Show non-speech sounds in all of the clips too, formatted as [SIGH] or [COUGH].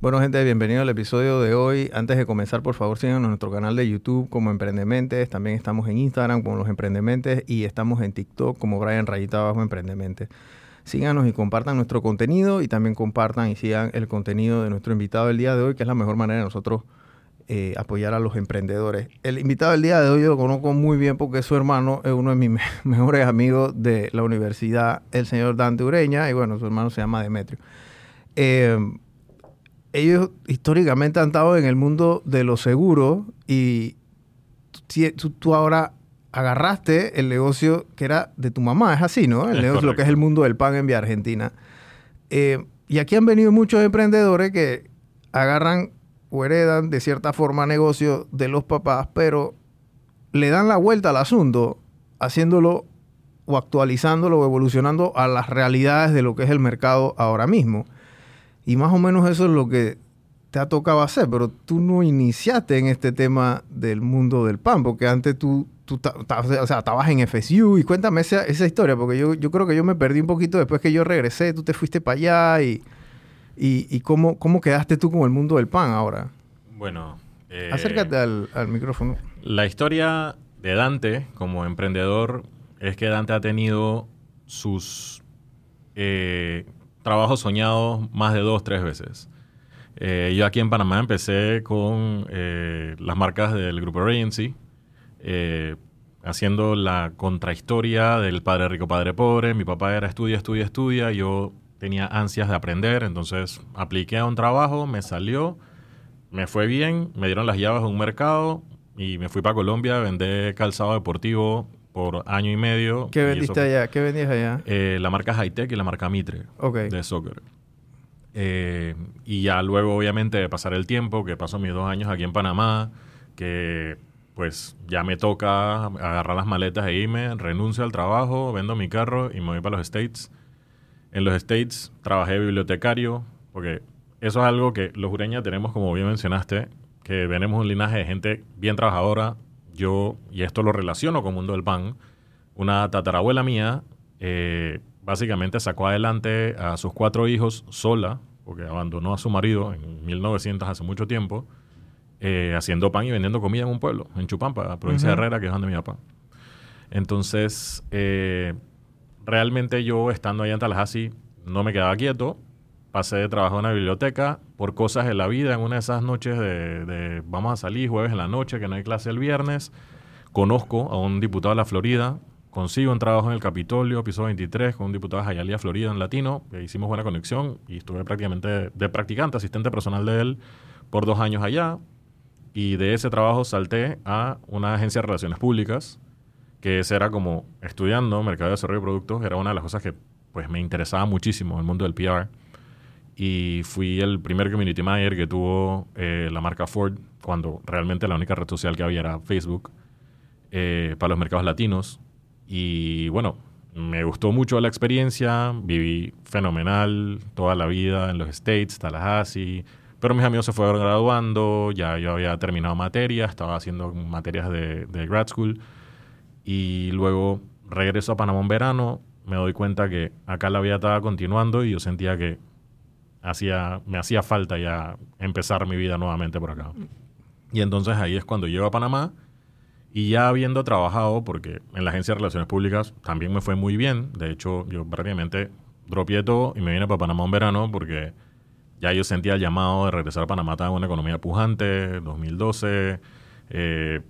Bueno, gente, bienvenido al episodio de hoy. Antes de comenzar, por favor, síganos en nuestro canal de YouTube como Emprendementes. También estamos en Instagram como Los Emprendementes y estamos en TikTok como Brian Rayita Abajo Emprendementes. Síganos y compartan nuestro contenido y también compartan y sigan el contenido de nuestro invitado del día de hoy, que es la mejor manera de nosotros eh, apoyar a los emprendedores. El invitado del día de hoy yo lo conozco muy bien porque su hermano es uno de mis [LAUGHS] mejores amigos de la universidad, el señor Dante Ureña, y bueno, su hermano se llama Demetrio. Eh, ellos históricamente han estado en el mundo de los seguros y tú, ahora agarraste el negocio que era de tu mamá, es así, ¿no? El negocio, lo que es el mundo del pan en Vía Argentina. Eh, y aquí han venido muchos emprendedores que agarran o heredan de cierta forma negocios de los papás, pero le dan la vuelta al asunto haciéndolo o actualizándolo o evolucionando a las realidades de lo que es el mercado ahora mismo. Y más o menos eso es lo que te ha tocado hacer, pero tú no iniciaste en este tema del mundo del pan, porque antes tú, tú o sea, estabas en FSU y cuéntame esa, esa historia, porque yo, yo, creo que yo me perdí un poquito después que yo regresé, tú te fuiste para allá y, y, cómo, cómo quedaste tú con el mundo del pan ahora. Bueno, eh, acércate al, al micrófono. La historia de Dante como emprendedor es que Dante ha tenido sus eh, trabajo soñado más de dos, tres veces. Eh, yo aquí en Panamá empecé con eh, las marcas del grupo Regency, eh, haciendo la contrahistoria del padre rico, padre pobre. Mi papá era estudia, estudia, estudia. Yo tenía ansias de aprender, entonces apliqué a un trabajo, me salió, me fue bien, me dieron las llaves de un mercado y me fui para Colombia a vender calzado deportivo por año y medio. ¿Qué vendiste allá? ¿Qué vendías allá? Eh, la marca Hightech y la marca Mitre de soccer. Eh, y ya luego, obviamente, de pasar el tiempo, que paso mis dos años aquí en Panamá, que pues ya me toca agarrar las maletas e irme, renuncio al trabajo, vendo mi carro y me voy para los States. En los States trabajé bibliotecario, porque eso es algo que los jureñas tenemos, como bien mencionaste, que tenemos un linaje de gente bien trabajadora, yo, y esto lo relaciono con el mundo del pan, una tatarabuela mía eh, básicamente sacó adelante a sus cuatro hijos sola, porque abandonó a su marido en 1900, hace mucho tiempo, eh, haciendo pan y vendiendo comida en un pueblo, en Chupampa, la provincia de Herrera, que es donde mi papá. Entonces, eh, realmente yo estando allá en Tallahassee no me quedaba quieto, pasé de trabajo en una biblioteca por cosas de la vida en una de esas noches de, vamos a salir jueves en la noche, que no hay clase el viernes. Conozco a un diputado de la Florida, consigo un trabajo en el Capitolio, piso 23, con un diputado de Jayalía, Florida, en latino. E hicimos buena conexión y estuve prácticamente de practicante, asistente personal de él, por dos años allá. Y de ese trabajo salté a una agencia de relaciones públicas, que ese era como estudiando mercado de desarrollo de productos, era una de las cosas que pues me interesaba muchísimo, el mundo del PR y fui el primer community manager que tuvo eh, la marca Ford cuando realmente la única red social que había era Facebook eh, para los mercados latinos. Y bueno, me gustó mucho la experiencia, viví fenomenal toda la vida en los States, Tallahassee, pero mis amigos se fueron graduando, ya yo había terminado materias, estaba haciendo materias de, de grad school y luego regreso a Panamá en verano, me doy cuenta que acá la vida estaba continuando y yo sentía que hacía, me hacía falta ya empezar mi vida nuevamente por acá. Y entonces ahí es cuando llego a Panamá y ya habiendo trabajado, porque en la Agencia de Relaciones Públicas también me fue muy bien, de hecho yo prácticamente dropié todo y me vine para Panamá un verano porque ya yo sentía el llamado de regresar a Panamá, estaba una economía pujante, 2012, eh,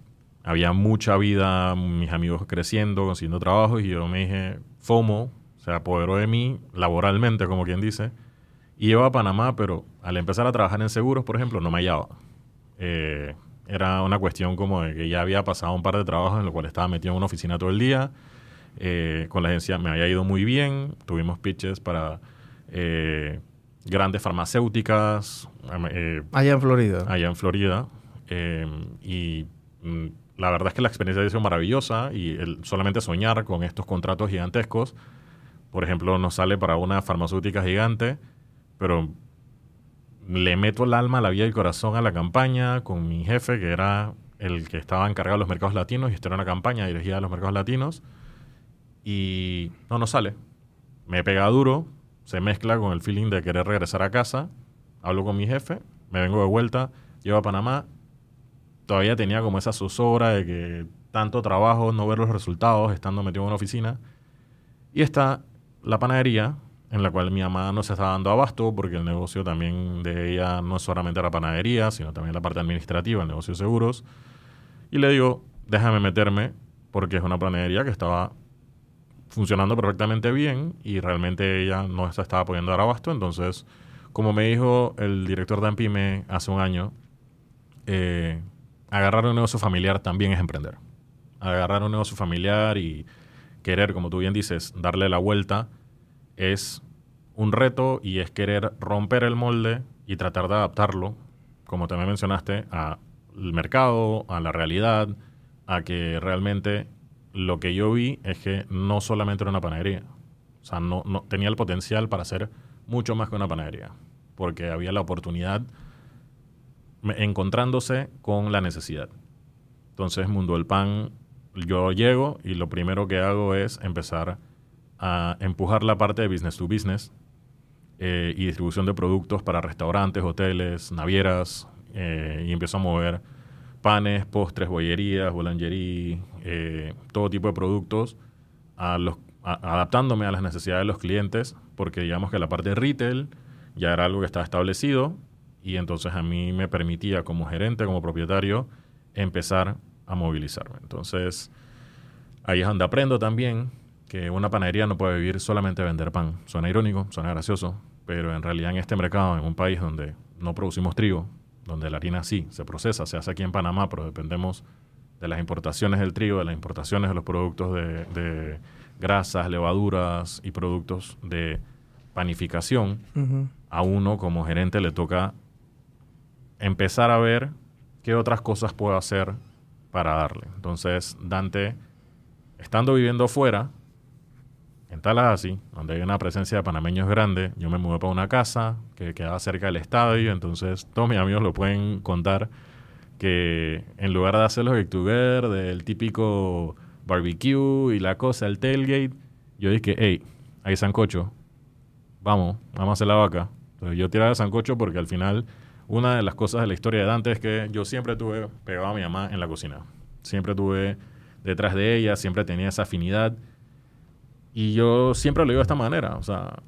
había mucha vida, mis amigos creciendo, consiguiendo trabajo y yo me dije, FOMO, se apoderó de mí laboralmente, como quien dice, y iba a Panamá, pero al empezar a trabajar en seguros, por ejemplo, no me hallaba. Eh, era una cuestión como de que ya había pasado un par de trabajos en los cuales estaba metido en una oficina todo el día. Eh, con la agencia me había ido muy bien. Tuvimos pitches para eh, grandes farmacéuticas. allá en Florida. Allá en Florida. y mm, la verdad es que la experiencia ha sido maravillosa y el, solamente soñar con estos contratos gigantescos. Por ejemplo, nos sale para una farmacéutica gigante pero le meto el alma, la vida y el corazón a la campaña con mi jefe, que era el que estaba encargado de los mercados latinos, y esto era una campaña dirigida a los mercados latinos, y no, no sale. Me pega duro, se mezcla con el feeling de querer regresar a casa, hablo con mi jefe, me vengo de vuelta, llego a Panamá, todavía tenía como esa zozobra de que tanto trabajo, no ver los resultados, estando metido en una oficina. Y está la panadería, en la cual mi mamá no se está dando abasto, porque el negocio también de ella no es solamente la panadería, sino también la parte administrativa, el negocio de seguros. Y le digo, déjame meterme, porque es una panadería que estaba funcionando perfectamente bien y realmente ella no se estaba pudiendo dar abasto. Entonces, como me dijo el director de Ampime hace un año, eh, agarrar un negocio familiar también es emprender. Agarrar un negocio familiar y querer, como tú bien dices, darle la vuelta es un reto y es querer romper el molde y tratar de adaptarlo, como también mencionaste, al mercado, a la realidad, a que realmente lo que yo vi es que no solamente era una panadería. O sea, no, no tenía el potencial para ser mucho más que una panadería. Porque había la oportunidad encontrándose con la necesidad. Entonces, Mundo del Pan, yo llego y lo primero que hago es empezar a empujar la parte de business to business eh, y distribución de productos para restaurantes, hoteles, navieras, eh, y empiezo a mover panes, postres, bollerías, boulangerie, eh, todo tipo de productos, adaptándome a las necesidades de los clientes, porque digamos que la parte de retail ya era algo que estaba establecido y entonces a mí me permitía como gerente, como propietario, empezar a movilizarme. Entonces, ahí es donde aprendo también que una panadería no puede vivir solamente de vender pan. Suena irónico, suena gracioso, pero en realidad en este mercado, en un país donde no producimos trigo, donde la harina sí se procesa, se hace aquí en Panamá, pero dependemos de las importaciones del trigo, de las importaciones de los productos de, grasas, levaduras y productos de panificación, a uno como gerente le toca empezar a ver qué otras cosas puedo hacer para darle. Entonces, Dante, estando viviendo fuera, en Tallahassee, donde hay una presencia de panameños grande, yo me mudé para una casa que quedaba cerca del estadio, entonces todos mis amigos lo pueden contar que en lugar de hacer los get del típico barbecue y la cosa, el tailgate, yo dije, hey, hay sancocho, vamos, vamos a hacer la vaca. Entonces yo tiraba sancocho porque al final una de las cosas de la historia de Dante es que yo siempre tuve pegado a mi mamá en la cocina. Siempre tuve detrás de ella, siempre tenía esa afinidad y yo siempre lo digo de esta manera, o sea,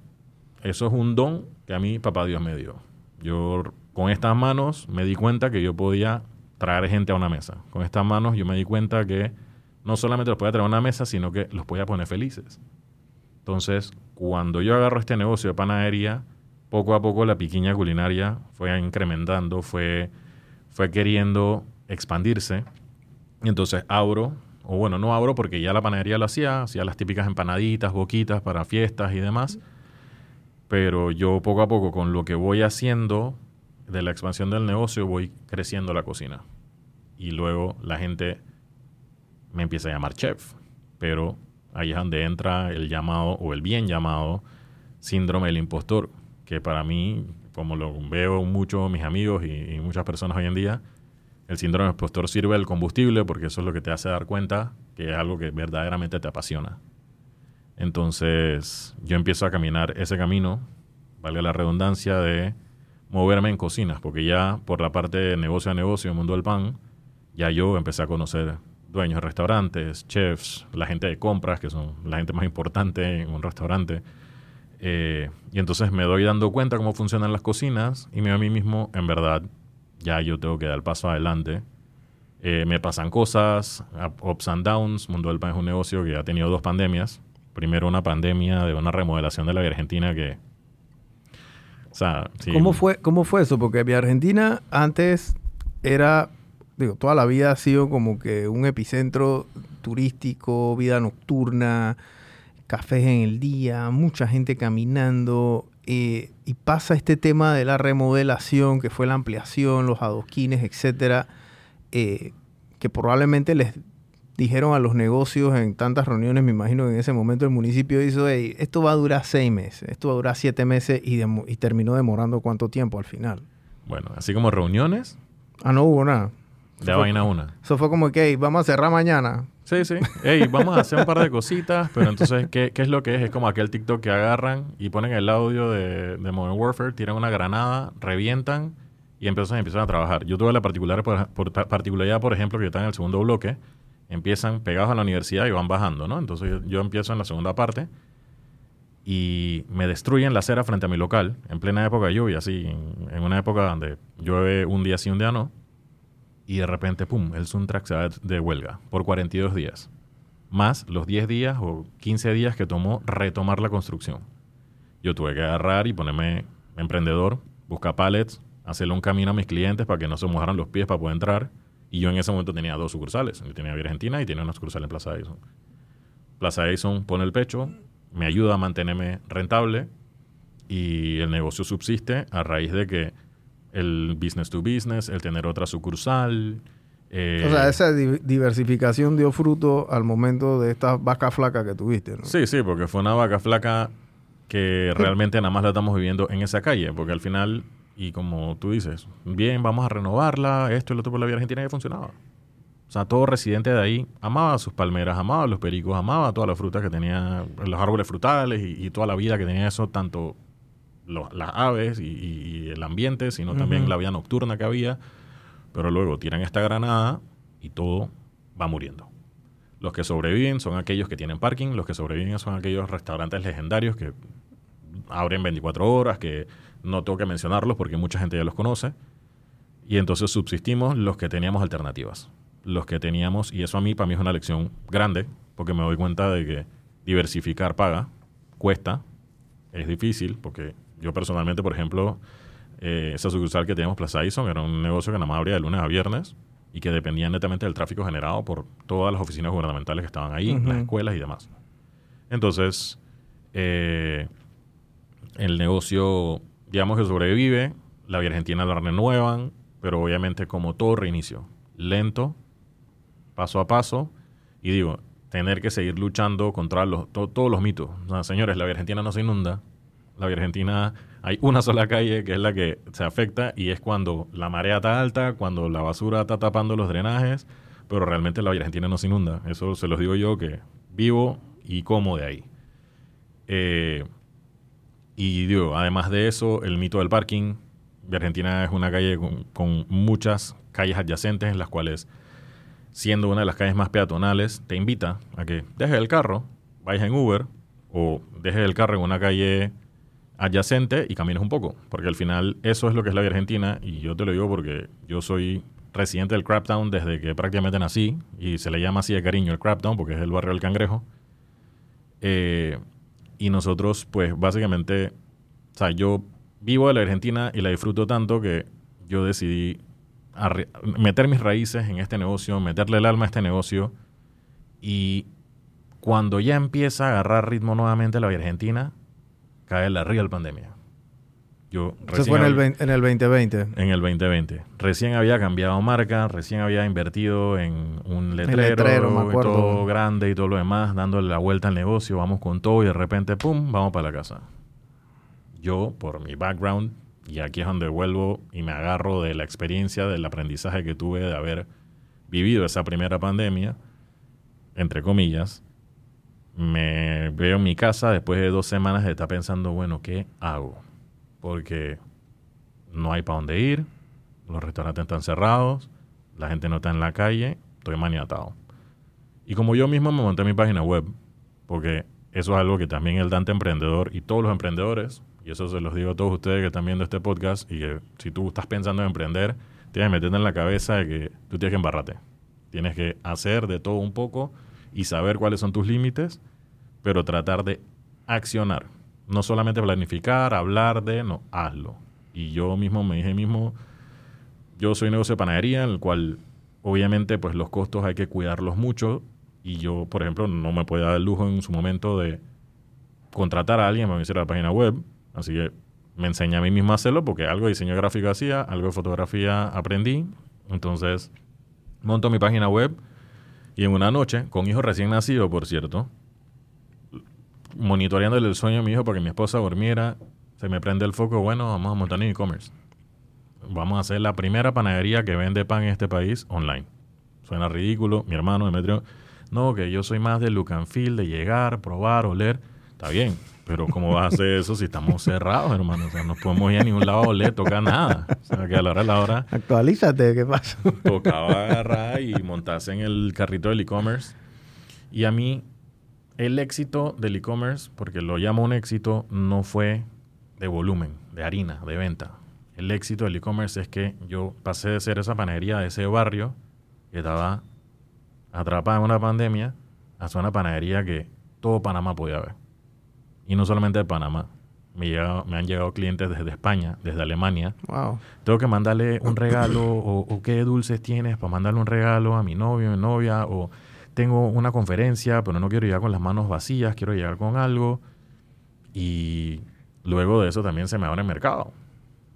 eso es un don que a mí papá Dios me dio. Yo con estas manos me di cuenta que yo podía traer gente a una mesa. Con estas manos yo me di cuenta que no solamente los podía traer a una mesa, sino que los podía poner felices. Entonces, cuando yo agarro este negocio de panadería, poco a poco la piquiña culinaria fue incrementando, fue, fue queriendo expandirse. Entonces abro o bueno, no abro porque ya la panadería lo hacía, hacía las típicas empanaditas, boquitas para fiestas y demás. Pero yo poco a poco, con lo que voy haciendo de la expansión del negocio, voy creciendo la cocina. Y luego la gente me empieza a llamar chef. Pero ahí es donde entra el llamado, o el bien llamado, síndrome del impostor, que para mí, como lo veo mucho mis amigos y, y muchas personas hoy en día, el síndrome del impostor sirve el combustible porque eso es lo que te hace dar cuenta que es algo que verdaderamente te apasiona. Entonces yo empiezo a caminar ese camino, vale la redundancia, de moverme en cocinas, porque ya por la parte de negocio a negocio, mundo del pan, ya yo empecé a conocer dueños de restaurantes, chefs, la gente de compras, que son la gente más importante en un restaurante. Eh, y entonces me doy dando cuenta cómo funcionan las cocinas y me a mí mismo, en verdad, ya yo tengo que dar paso adelante. Eh, me pasan cosas, ups and downs. Mundo del Pan es un negocio que ha tenido dos pandemias. Primero una pandemia de una remodelación de la Argentina que... O ¿Cómo, fue, ¿Cómo fue eso? Porque Vía Argentina antes era, digo, toda la vida ha sido como que un epicentro turístico, vida nocturna, cafés en el día, mucha gente caminando. Eh, y pasa este tema de la remodelación, que fue la ampliación, los adoquines, etcétera, eh, que probablemente les dijeron a los negocios en tantas reuniones, me imagino que en ese momento el municipio hizo, esto va a durar seis meses, esto va a durar siete meses y, terminó demorando cuánto tiempo al final. Bueno, así como reuniones. Ah, no hubo nada. De vaina una. Eso fue como que, vamos a cerrar mañana. Sí, sí. Ey, vamos a hacer un par de cositas, pero entonces, ¿qué, ¿qué, es lo que es? Es como aquel TikTok que agarran y ponen el audio de, de Modern Warfare, tiran una granada, revientan y empiezan, empiezan a trabajar. Yo tuve la particular, por, particularidad, por ejemplo, que está en el segundo bloque, empiezan pegados a la universidad y van bajando, ¿no? Entonces yo, yo empiezo en la segunda parte y me destruyen la acera frente a mi local en plena época de lluvia, así, en, en una época donde llueve un día sí, un día no y de repente, pum, el Suntrack de huelga por 42 días. Más los 10 días o 15 días que tomó retomar la construcción. Yo tuve que agarrar y ponerme emprendedor, buscar pallets, hacerle un camino a mis clientes para que no se mojaran los pies para poder entrar. Y yo en ese momento tenía dos sucursales. Yo tenía Argentina y tenía una sucursal en Plaza Edison. Plaza Edison pone el pecho, me ayuda a mantenerme rentable y el negocio subsiste a raíz de que el business to business, el tener otra sucursal. Eh, o sea, esa diversificación dio fruto al momento de esta vaca flaca que tuviste, ¿no? Sí, sí, porque fue una vaca flaca que realmente nada más la estamos viviendo en esa calle, porque al final, y como tú dices, bien, vamos a renovarla, esto y lo otro por la vida argentina ya funcionaba. O sea, todo residente de ahí amaba sus palmeras, amaba los pericos, amaba todas las frutas que tenía, los árboles frutales y, y toda la vida que tenía eso, tanto las aves y, el ambiente, sino también la vida nocturna que había. Pero luego tiran esta granada y todo va muriendo. Los que sobreviven son aquellos que tienen parking, los que sobreviven son aquellos restaurantes legendarios que abren 24 horas, que no tengo que mencionarlos porque mucha gente ya los conoce. Y entonces subsistimos los que teníamos alternativas. Los que teníamos, y eso a mí, para mí es una lección grande, porque me doy cuenta de que diversificar paga, cuesta, es difícil, porque yo personalmente, por ejemplo, eh, esa sucursal que teníamos Plaza Ison era un negocio que nada más abría de lunes a viernes y que dependía netamente del tráfico generado por todas las oficinas gubernamentales que estaban ahí, las escuelas y demás. Entonces, eh, el negocio, digamos que sobrevive, la Vía Argentina la renuevan, pero obviamente como todo reinicio, lento, paso a paso, y digo, tener que seguir luchando contra los, todos los mitos. señores, la Vía Argentina no se inunda, la Vía Argentina hay una sola calle que es la que se afecta y es cuando la marea está alta, cuando la basura está tapando los drenajes, pero realmente la Vía Argentina no se inunda. Eso se los digo yo que vivo y como de ahí. Eh, y digo, además de eso, el mito del parking. Vía Argentina es una calle con, con muchas calles adyacentes en las cuales, siendo una de las calles más peatonales, te invita a que dejes el carro, vayas en Uber o dejes el carro en una calle adyacente y camines un poco, porque al final eso es lo que es la Argentina y yo te lo digo porque yo soy residente del Craptown desde que prácticamente nací y se le llama así de cariño el Craptown porque es el barrio del cangrejo. Eh, y nosotros pues básicamente, o sea, yo vivo de la Argentina y la disfruto tanto que yo decidí meter mis raíces en este negocio, meterle el alma a este negocio y cuando ya empieza a agarrar ritmo nuevamente la Argentina, cae la real pandemia. Yo Eso fue en el, en el 2020. En el 2020. Recién había cambiado marca, recién había invertido en un letrero, todo grande y todo lo demás, dándole la vuelta al negocio, vamos con todo y de repente, ¡pum!, vamos para la casa. Yo, por mi background, y aquí es donde vuelvo y me agarro de la experiencia, del aprendizaje que tuve de haber vivido esa primera pandemia, entre comillas, me veo en mi casa después de dos semanas de estar pensando, bueno, ¿qué hago? Porque no hay para dónde ir, los restaurantes están cerrados, la gente no está en la calle, estoy maniatado. Y como yo mismo me monté mi página web, porque eso es algo que también el Dante Emprendedor y todos los emprendedores, y eso se los digo a todos ustedes que están viendo este podcast, y que si tú estás pensando en emprender, tienes que meterte en la cabeza de que tú tienes que embarrarte. Tienes que hacer de todo un poco y saber cuáles son tus límites, pero tratar de accionar. No solamente planificar, hablar de, no, hazlo. Y yo mismo me dije mismo, yo soy negocio de panadería, en el cual obviamente pues los costos hay que cuidarlos mucho y yo, por ejemplo, no me puedo dar el lujo en su momento de contratar a alguien para me hiciera la página web, así que me enseñé a mí mismo a hacerlo porque algo de diseño gráfico hacía, algo de fotografía aprendí, entonces monto mi página web y en una noche, con hijo recién nacido, por cierto, monitoreándole el sueño a mi hijo para que mi esposa durmiera, se me prende el foco, bueno, vamos a montar un e-commerce. vamos a hacer la primera panadería que vende pan en este país online. Suena ridículo, mi hermano Demetrio, no, que yo soy más de look and feel, de llegar, probar, oler, está bien, pero ¿cómo vas a hacer eso si estamos cerrados, hermano? O sea, no podemos ir a ningún lado a oler, tocar nada. O sea, que a la hora de la hora... Actualízate, ¿qué pasa? Tocaba agarrar y montarse en el carrito del e-commerce. Y a mí, el éxito del e-commerce, porque lo llamo un éxito, no fue de volumen, de harina, de venta. El éxito del e-commerce es que yo pasé de ser esa panadería de ese barrio que estaba atrapada en una pandemia a ser una panadería que todo Panamá podía ver. Y no solamente de Panamá. Me, me han llegado clientes desde España, desde Alemania. Wow. Tengo que mandarle un regalo o, o, qué dulces tienes para mandarle un regalo a mi novio, mi novia, o tengo una conferencia, pero no quiero llegar con las manos vacías, quiero llegar con algo. Y Luego de eso también se me abre el mercado.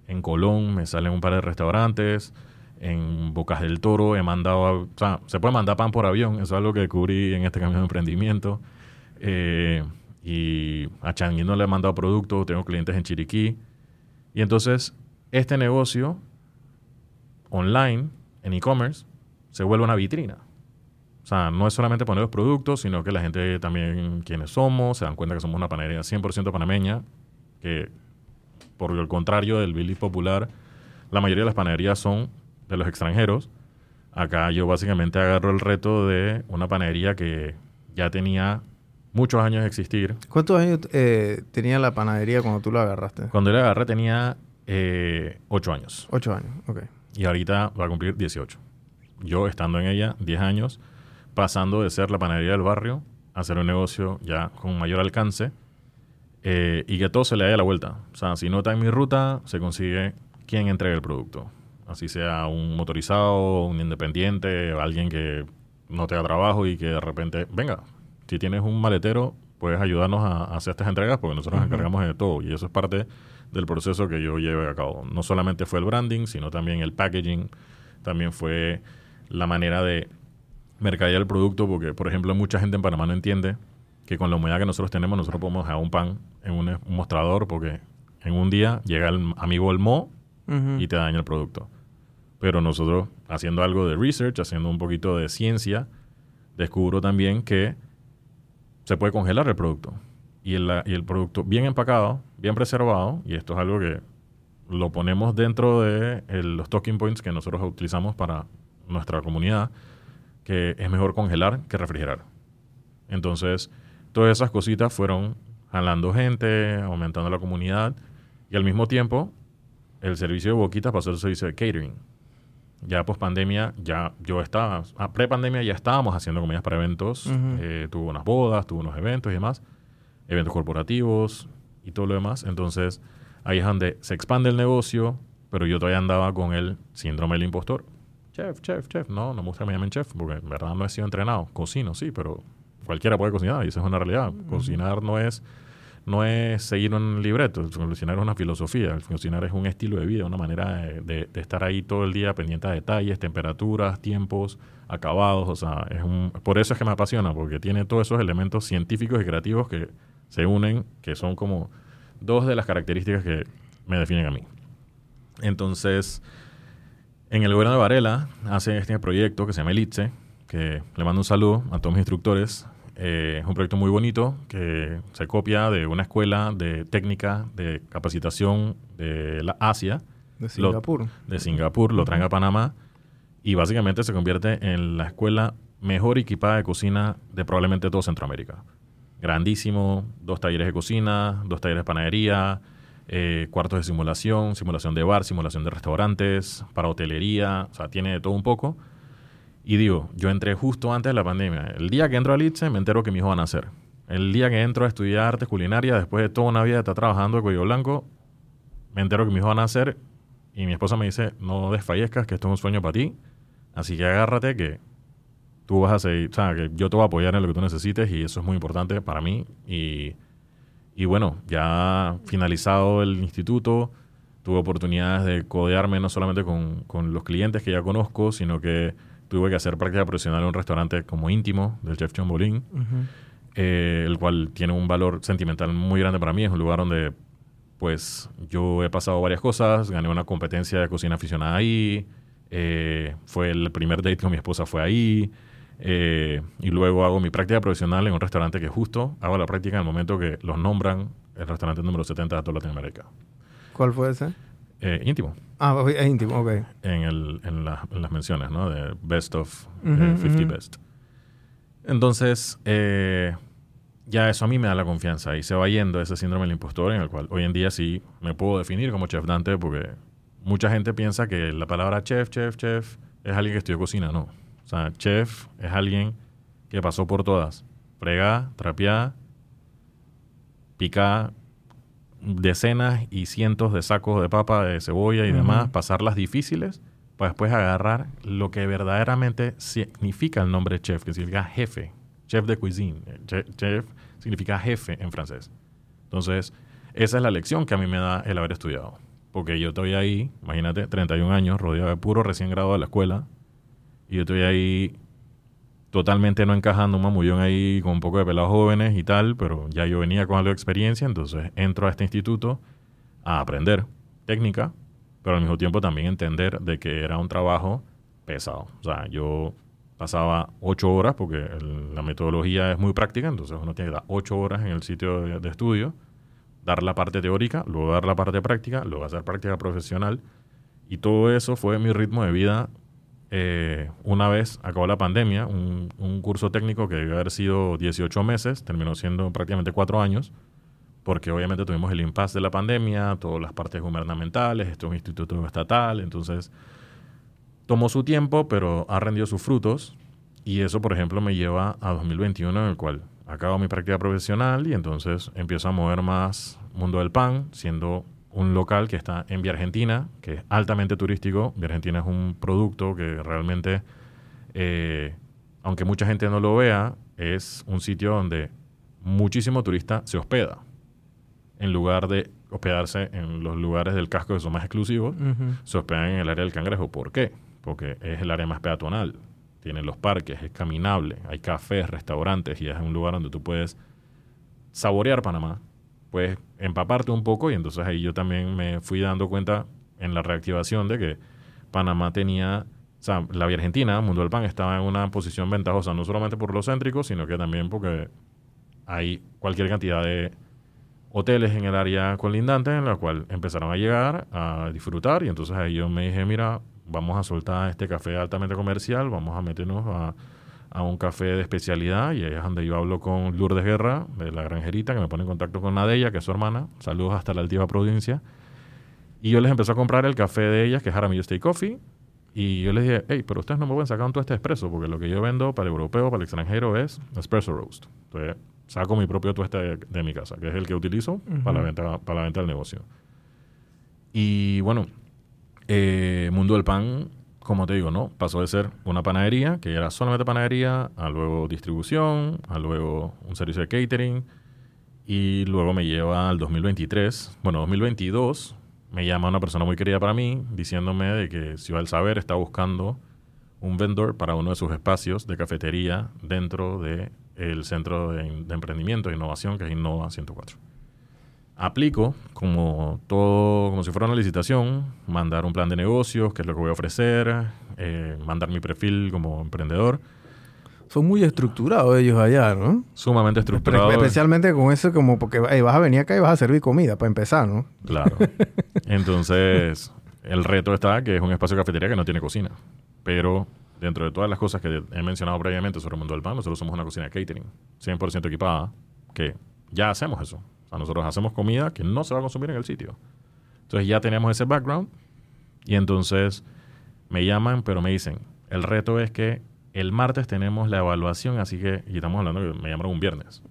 En Colón me salen un par de restaurantes. En Bocas del Toro he mandado, o sea, se puede mandar pan por avión, eso es algo que descubrí en este cambio de emprendimiento. Eh, y a Changuino le he mandado productos, tengo clientes en Chiriquí. Y entonces, este negocio online, en e-commerce, se vuelve una vitrina. O sea, no es solamente poner los productos, sino que la gente también, quienes somos, se dan cuenta que somos una panadería 100% panameña, que por el contrario del Billy popular, la mayoría de las panaderías son de los extranjeros. Acá yo básicamente agarro el reto de una panadería que ya tenía muchos años de existir. ¿Cuántos años eh, tenía la panadería cuando tú la agarraste? Cuando yo la agarré tenía eh, 8 años. 8 años, ok. Y ahorita va a cumplir 18. Yo estando en ella 10 años, pasando de ser la panadería del barrio a ser un negocio ya con mayor alcance eh, y que todo se le haya la vuelta. O sea, si no está en mi ruta, se consigue quien entregue el producto. Así sea un motorizado, un independiente, alguien que no tenga trabajo y que de repente, venga, si tienes un maletero, puedes ayudarnos a, hacer estas entregas porque nosotros nos encargamos de todo. Y eso es parte del proceso que yo llevé a cabo. No solamente fue el branding, sino también el packaging, también fue la manera de mercadear el producto, porque, por ejemplo, mucha gente en Panamá no entiende que con la humedad que nosotros tenemos, nosotros podemos dejar un pan en un, mostrador porque en un día llega el amigo el mo y te daña el producto. Pero nosotros, haciendo algo de research, haciendo un poquito de ciencia, descubro también que se puede congelar el producto. Y el, el producto bien empacado, bien preservado, y esto es algo que lo ponemos dentro de los talking points que nosotros utilizamos para nuestra comunidad, que es mejor congelar que refrigerar. Entonces, Todas esas cositas fueron jalando gente, aumentando la comunidad y al mismo tiempo el servicio de boquitas pasó al servicio de catering. Ya post pandemia, ya yo estaba, ah, pre pandemia ya estábamos haciendo comidas para eventos, eh, tuvo unas bodas, tuvo unos eventos y demás, eventos corporativos y todo lo demás. Entonces ahí es donde se expande el negocio, pero yo todavía andaba con el síndrome del impostor. Chef, chef, chef. No, no me gusta que me llamen chef, porque en verdad no he sido entrenado. Cocino, sí, pero cualquiera puede cocinar y esa es una realidad. Cocinar no es, no es seguir un libreto, cocinar es una filosofía, cocinar es un estilo de vida, una manera de, estar ahí todo el día pendiente de detalles, temperaturas, tiempos, acabados, o sea, es un, por eso es que me apasiona, porque tiene todos esos elementos científicos y creativos que se unen, que son como dos de las características que me definen a mí. Entonces, en el gobierno de Varela hace este proyecto que se llama Elitse, que le mando un saludo a todos mis instructores, eh, es un proyecto muy bonito que se copia de una escuela de técnica de capacitación de la Asia. De Singapur. de Singapur, lo traen a Panamá y básicamente se convierte en la escuela mejor equipada de cocina de probablemente todo Centroamérica. Grandísimo, dos talleres de cocina, dos talleres de panadería, eh, cuartos de simulación, simulación de bar, simulación de restaurantes, para hotelería, o sea, tiene de todo un poco y digo, yo entré justo antes de la pandemia. El día que entro al ITSE me entero que mi hijo va a nacer. El día que entro a estudiar artes culinarias, después de toda una vida de estar trabajando de cuello blanco, me entero que mi hijo va a nacer y mi esposa me dice, no desfallezcas, que esto es un sueño para ti. Así que agárrate que tú vas a seguir, o sea, que yo te voy a apoyar en lo que tú necesites y eso es muy importante para mí. Y, y bueno, ya finalizado el instituto, tuve oportunidades de codearme no solamente con, con los clientes que ya conozco, sino que tuve que hacer práctica profesional en un restaurante como íntimo del chef John Bolin, eh, el cual tiene un valor sentimental muy grande para mí. Es un lugar donde pues yo he pasado varias cosas, gané una competencia de cocina aficionada ahí, eh, fue el primer date con mi esposa fue ahí, eh, y luego hago mi práctica profesional en un restaurante que justo hago la práctica en el momento que los nombran el restaurante número 70 de toda Latinoamérica. ¿Cuál fue ese? Eh, íntimo. Ah, es íntimo, ok. En, el, en, las menciones, ¿no? De Best of 50 Best. Entonces, eh, ya eso a mí me da la confianza y se va yendo ese síndrome del impostor en el cual hoy en día sí me puedo definir como chef Dante porque mucha gente piensa que la palabra chef, chef, chef es alguien que estudió cocina. No. O sea, chef es alguien que pasó por todas. Fregá, trapeá, picá decenas y cientos de sacos de papa, de cebolla y demás, pasarlas difíciles para después agarrar lo que verdaderamente significa el nombre chef, que significa jefe, chef de cuisine. Chef significa jefe en francés. Entonces, esa es la lección que a mí me da el haber estudiado. Porque yo estoy ahí, imagínate, 31 años, rodeado de puro recién graduado de la escuela, y yo estoy ahí totalmente no encajando, un mamullón ahí con un poco de pelados jóvenes y tal, pero ya yo venía con algo de experiencia, entonces entro a este instituto a aprender técnica, pero al mismo tiempo también entender de que era un trabajo pesado. O sea, yo pasaba ocho horas, porque la metodología es muy práctica, entonces uno tiene que dar ocho horas en el sitio de, estudio, dar la parte teórica, luego dar la parte práctica, luego hacer práctica profesional. Y todo eso fue mi ritmo de vida eh, una vez acabó la pandemia, un, curso técnico que debió haber sido 18 meses, terminó siendo prácticamente cuatro años, porque obviamente tuvimos el impasse de la pandemia, todas las partes gubernamentales, esto es un instituto estatal, entonces tomó su tiempo, pero ha rendido sus frutos. Y eso, por ejemplo, me lleva a 2021, en el cual acabo mi práctica profesional y entonces empiezo a mover más mundo del pan, siendo un local que está en Vía Argentina, que es altamente turístico. Vía Argentina es un producto que realmente, eh, aunque mucha gente no lo vea, es un sitio donde muchísimo turista se hospeda. En lugar de hospedarse en los lugares del casco que son más exclusivos, se hospedan en el área del cangrejo. ¿Por qué? Porque es el área más peatonal. Tiene los parques, es caminable, hay cafés, restaurantes y es un lugar donde tú puedes saborear Panamá puedes empaparte un poco y entonces ahí yo también me fui dando cuenta en la reactivación de que Panamá tenía, o sea, la Vía Argentina, Mundo del Pan, estaba en una posición ventajosa, no solamente por lo céntrico, sino que también porque hay cualquier cantidad de hoteles en el área colindante en la cual empezaron a llegar a disfrutar y entonces ahí yo me dije, mira, vamos a soltar este café altamente comercial, vamos a meternos a a un café de especialidad y ahí es donde yo hablo con Lourdes Guerra, de la granjerita, que me pone en contacto con Nadella, que es su hermana. Saludos hasta la altiva provincia. Y yo les empecé a comprar el café de ellas, que es Jaramillo Steak Coffee. Y yo les dije, hey, pero ustedes no me pueden sacar un tueste expreso, porque lo que yo vendo para el europeo, para el extranjero, es espresso roast. Entonces, saco mi propio tueste de, mi casa, que es el que utilizo para, la venta, para la venta del negocio. Y bueno, eh, Mundo del Pan como te digo, ¿no? Pasó de ser una panadería, que era solamente panadería, a luego distribución, a luego un servicio de catering, y luego me lleva al 2023, bueno, 2022, me llama una persona muy querida para mí, diciéndome de que Ciudad del Saber está buscando un vendor para uno de sus espacios de cafetería dentro del el Centro de, de Emprendimiento e Innovación, que es Innova 104 aplico como todo, como si fuera una licitación, mandar un plan de negocios, qué es lo que voy a ofrecer, eh, mandar mi perfil como emprendedor. Son muy estructurados ellos allá, ¿no? Sumamente estructurados. Especialmente con eso como porque vas a venir acá y vas a servir comida para empezar, ¿no? Claro. [LAUGHS] Entonces, el reto está que es un espacio de cafetería que no tiene cocina. Pero dentro de todas las cosas que he mencionado previamente sobre el mundo del pan, nosotros somos una cocina de catering, 100% equipada, que ya hacemos eso. O sea, nosotros hacemos comida que no se va a consumir en el sitio. Entonces ya tenemos ese background y entonces me llaman, pero me dicen, el reto es que el martes tenemos la evaluación, así que, y estamos hablando que me llamaron un viernes.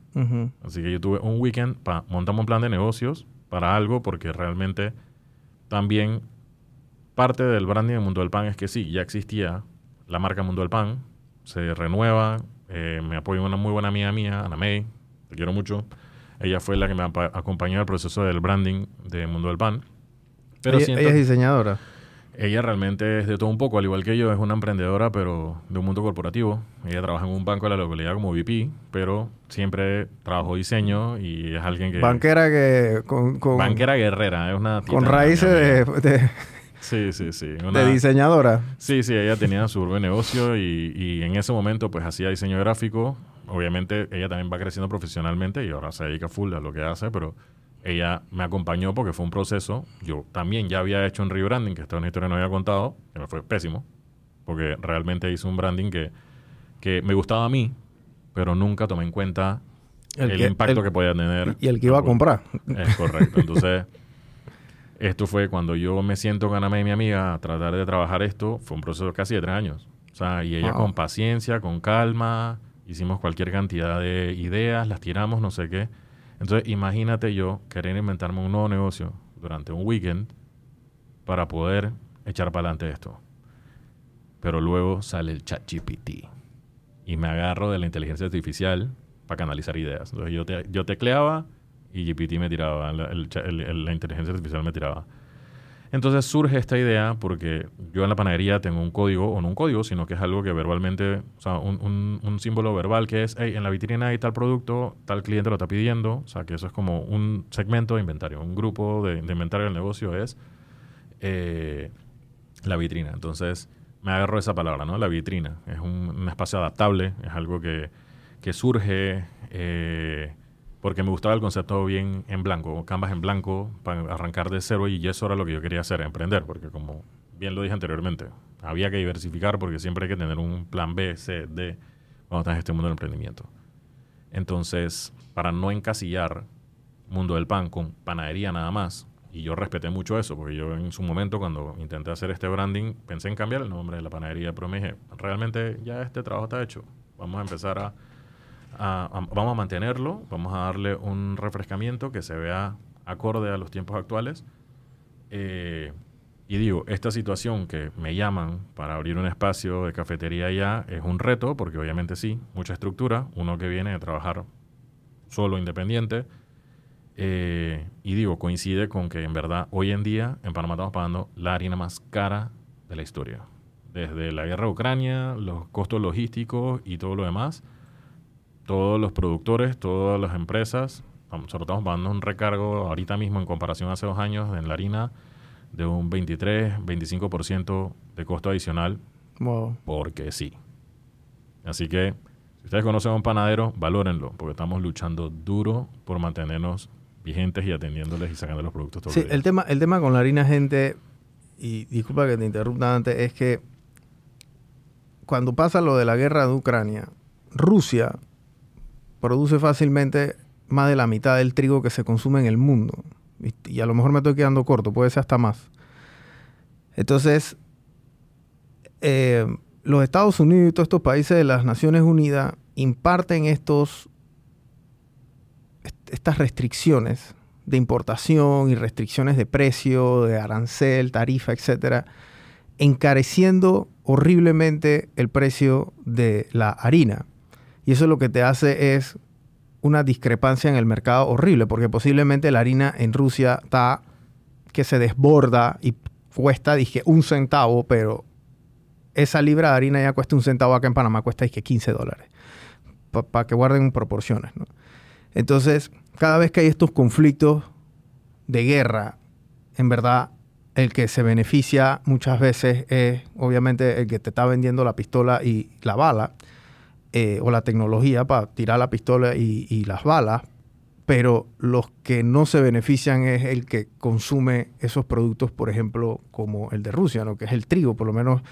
Así que yo tuve un weekend para montar un plan de negocios para algo, porque realmente también parte del branding del Mundo del Pan es que sí, ya existía la marca Mundo del Pan, se renueva, eh, me apoya una muy buena amiga mía, Ana May, te quiero mucho. Ella fue la que me acompañó en el proceso del branding de Mundo del Pan. Pero ella, es diseñadora. Ella realmente es de todo un poco, al igual que yo, es una emprendedora, pero de un mundo corporativo. Ella trabaja en un banco de la localidad como VP, pero siempre trabajó diseño y es alguien que... Banquera que... Con, banquera guerrera, es una... Con raíces de, Sí, sí, sí. de diseñadora. Sí, sí, ella tenía su propio negocio y, y en ese momento pues hacía diseño gráfico. Obviamente ella también va creciendo profesionalmente y ahora se dedica full a lo que hace, pero ella me acompañó porque fue un proceso. Yo también ya había hecho un rebranding, que esta es una historia que no había contado, que me fue pésimo, porque realmente hice un branding que, que me gustaba a mí, pero nunca tomé en cuenta el, impacto que podía tener. Y el que iba a comprar. Es correcto. Entonces, esto fue cuando yo me siento con Ana y mi amiga a tratar de trabajar esto, fue un proceso casi de tres años. O sea, y ella con paciencia, con calma, hicimos cualquier cantidad de ideas, las tiramos, no sé qué entonces, imagínate yo querer inventarme un nuevo negocio durante un weekend para poder echar para adelante esto. Pero luego sale el chat GPT y me agarro de la inteligencia artificial para canalizar ideas. Entonces, yo, te, yo tecleaba y GPT me tiraba, la inteligencia artificial me tiraba. Entonces surge esta idea porque yo en la panadería tengo un código, o no un código, sino que es algo que verbalmente, o sea, un, un, símbolo verbal que es, hey, en la vitrina hay tal producto, tal cliente lo está pidiendo, o sea, que eso es como un segmento de inventario, un grupo de, inventario del negocio es eh, la vitrina. Entonces me agarro esa palabra, ¿no? La vitrina. Es un, espacio adaptable, es algo que, que surge... Eh, porque me gustaba el concepto bien en blanco, canvas en blanco, para arrancar de cero y eso era lo que yo quería hacer, emprender, porque como bien lo dije anteriormente, había que diversificar porque siempre hay que tener un plan B, C, D cuando estás en este mundo del emprendimiento. Entonces, para no encasillar mundo del pan con panadería nada más, y yo respeté mucho eso, porque yo en su momento cuando intenté hacer este branding, pensé en cambiar el nombre de la panadería, pero me dije, realmente ya este trabajo está hecho, vamos a empezar a vamos a mantenerlo, vamos a darle un refrescamiento que se vea acorde a los tiempos actuales. Eh, y digo, esta situación que me llaman para abrir un espacio de cafetería ya es un reto, porque obviamente sí, mucha estructura, uno que viene de trabajar solo, independiente. Eh, y digo, coincide con que en verdad hoy en día en Panamá estamos pagando la harina más cara de la historia. Desde la guerra de Ucrania, los costos logísticos y todo lo demás todos los productores, todas las empresas, nosotros estamos pagando un recargo ahorita mismo en comparación a hace dos años en la harina de un 23, 25% de costo adicional. Porque sí. Así que, si ustedes conocen a un panadero, valórenlo, porque estamos luchando duro por mantenernos vigentes y atendiéndoles y sacando los productos todos Sí, el tema, el tema con la harina, gente, y disculpa que te interrumpa antes, es que cuando pasa lo de la guerra de Ucrania, Rusia produce fácilmente más de la mitad del trigo que se consume en el mundo. Y a lo mejor me estoy quedando corto, puede ser hasta más. Entonces, eh, los Estados Unidos y todos estos países de las Naciones Unidas imparten estos, estas restricciones de importación y restricciones de precio, de arancel, tarifa, etcétera, encareciendo horriblemente el precio de la harina. Y eso lo que te hace es una discrepancia en el mercado horrible, porque posiblemente la harina en Rusia está que se desborda y cuesta, dije, un centavo, pero esa libra de harina ya cuesta un centavo, acá en Panamá cuesta, dije, 15 dólares, para que guarden proporciones. Entonces, cada vez que hay estos conflictos de guerra, en verdad, el que se beneficia muchas veces es, obviamente, el que te está vendiendo la pistola y la bala, eh, o la tecnología para tirar la pistola y, las balas, pero los que no se benefician es el que consume esos productos, por ejemplo, como el de Rusia, ¿no? que es el trigo, por lo menos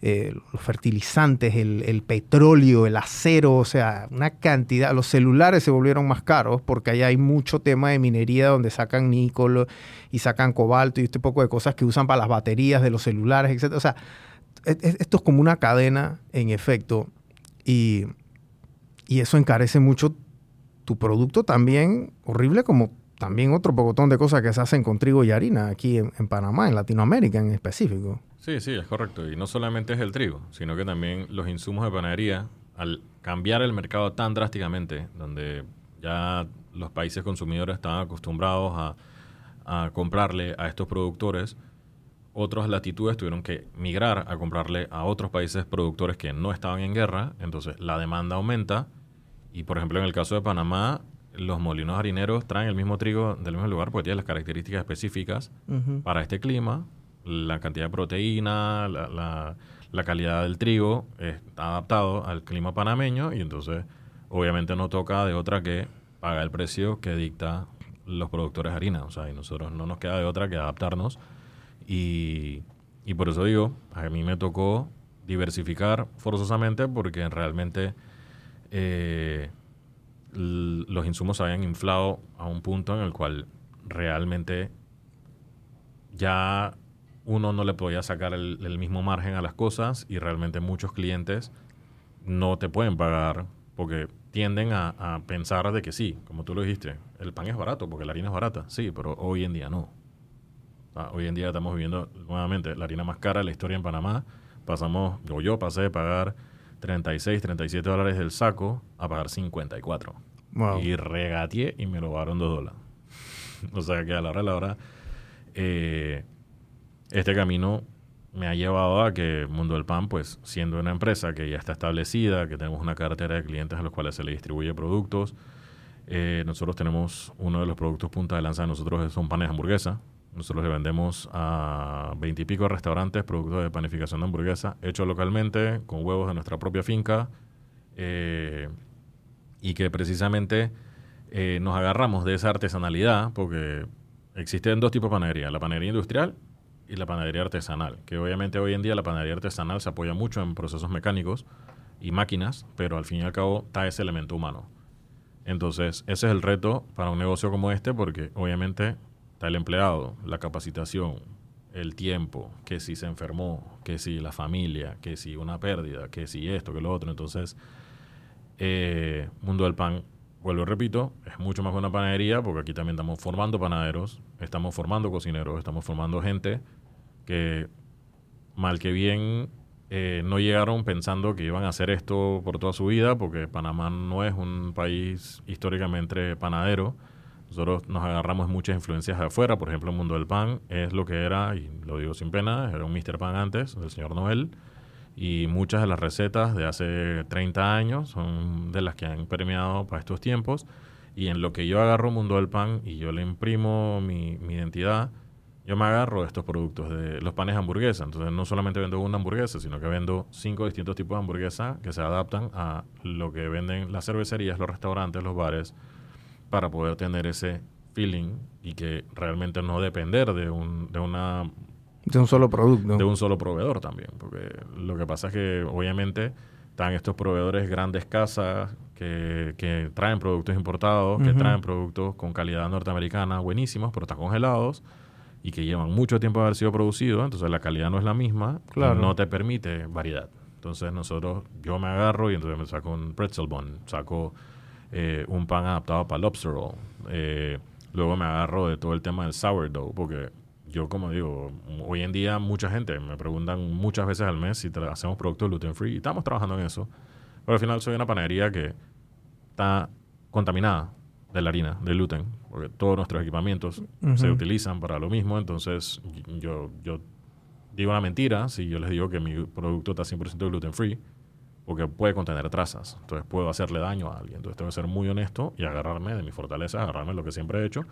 eh, los fertilizantes, el, petróleo, el acero, o sea, una cantidad. Los celulares se volvieron más caros porque ahí hay mucho tema de minería donde sacan níquel y sacan cobalto y este poco de cosas que usan para las baterías de los celulares, etc. O sea, esto es como una cadena, en efecto, y, eso encarece mucho tu producto también, horrible como también otro pocotón de cosas que se hacen con trigo y harina aquí en, Panamá, en Latinoamérica en específico. Sí, sí, es correcto. Y no solamente es el trigo, sino que también los insumos de panadería, al cambiar el mercado tan drásticamente, donde ya los países consumidores están acostumbrados a comprarle a estos productores, otras latitudes tuvieron que migrar a comprarle a otros países productores que no estaban en guerra, entonces la demanda aumenta. Y por ejemplo en el caso de Panamá los molinos harineros traen el mismo trigo del mismo lugar porque tiene las características específicas para este clima, la cantidad de proteína, la, la, calidad del trigo está adaptado al clima panameño y entonces obviamente no toca de otra que pagar el precio que dicta los productores de harina, o sea, y nosotros no nos queda de otra que adaptarnos y, y por eso digo, a mí me tocó diversificar forzosamente porque realmente eh, los insumos se habían inflado a un punto en el cual realmente ya uno no le podía sacar el, mismo margen a las cosas y realmente muchos clientes no te pueden pagar porque tienden a, pensar de que sí, como tú lo dijiste, el pan es barato porque la harina es barata, sí, pero hoy en día no. Hoy en día estamos viviendo nuevamente la harina más cara de la historia en Panamá. Pasamos, o yo pasé de pagar 36, 37 dólares del saco a pagar 54. Y regateé y me lo bajaron 2 dólares. [LAUGHS] o sea que a la hora de la hora, eh, este camino me ha llevado a que Mundo del Pan, pues siendo una empresa que ya está establecida, que tenemos una cartera de clientes a los cuales se le distribuye productos, eh, nosotros tenemos uno de los productos punta de lanza de nosotros son panes de hamburguesa. Nosotros le vendemos a veintipico restaurantes productos de panificación de hamburguesa hechos localmente con huevos de nuestra propia finca eh, y que precisamente eh, nos agarramos de esa artesanalidad porque existen dos tipos de panadería, la panadería industrial y la panadería artesanal, que obviamente hoy en día la panadería artesanal se apoya mucho en procesos mecánicos y máquinas, pero al fin y al cabo está ese elemento humano. Entonces, ese es el reto para un negocio como este porque obviamente el empleado, la capacitación, el tiempo, que si se enfermó, que si la familia, que si una pérdida, que si esto, que lo otro. Entonces, eh, Mundo del Pan, vuelvo y repito, es mucho más que una panadería porque aquí también estamos formando panaderos, estamos formando cocineros, estamos formando gente que mal que bien eh, no llegaron pensando que iban a hacer esto por toda su vida porque Panamá no es un país históricamente panadero nosotros nos agarramos muchas influencias de afuera, por ejemplo, el mundo del pan es lo que era, y lo digo sin pena, era un Mr. Pan antes, del señor Noel, y muchas de las recetas de hace 30 años son de las que han permeado para estos tiempos, y en lo que yo agarro mundo del pan y yo le imprimo mi, mi identidad, yo me agarro de estos productos, de los panes hamburguesa. Entonces no solamente vendo una hamburguesa, sino que vendo cinco distintos tipos de hamburguesa que se adaptan a lo que venden las cervecerías, los restaurantes, los bares, para poder tener ese feeling y que realmente no depender de un, de una de un solo producto. De un solo proveedor también. Porque lo que pasa es que obviamente están estos proveedores grandes casas que, que traen productos importados, que traen productos con calidad norteamericana buenísimos, pero están congelados y que llevan mucho tiempo de haber sido producidos. Entonces la calidad no es la misma. Claro. No te permite variedad. Entonces nosotros, yo me agarro y entonces me saco un pretzel bun, saco eh, un pan adaptado para lobster roll. Eh, luego me agarro de todo el tema del sourdough, porque yo, como digo, hoy en día mucha gente me preguntan muchas veces al mes si hacemos productos gluten free y estamos trabajando en eso. Pero al final soy una panadería que está contaminada de la harina, del gluten, porque todos nuestros equipamientos se utilizan para lo mismo. Entonces, yo, yo digo una mentira si yo les digo que mi producto está 100% gluten free porque puede contener trazas. Entonces puedo hacerle daño a alguien. Entonces tengo que ser muy honesto y agarrarme de mi fortaleza, agarrarme de lo que siempre he hecho.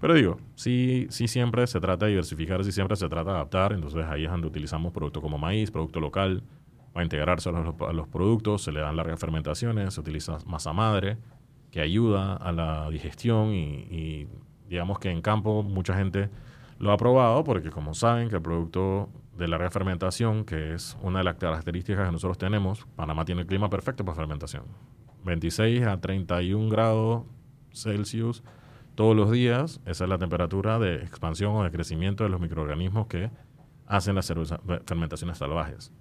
Pero digo, sí, sí siempre se trata de diversificar, sí siempre se trata de adaptar. Entonces ahí es donde utilizamos productos como maíz, producto local, para integrarse a los, productos, se le dan largas fermentaciones, se utiliza masa madre, que ayuda a la digestión y, y digamos que en campo mucha gente lo ha probado porque como saben que el producto de larga fermentación, que es una de las características que nosotros tenemos. Panamá tiene el clima perfecto para fermentación. 26 a 31 grados Celsius todos los días. Esa es la temperatura de expansión o de crecimiento de los microorganismos que hacen las fermentaciones salvajes.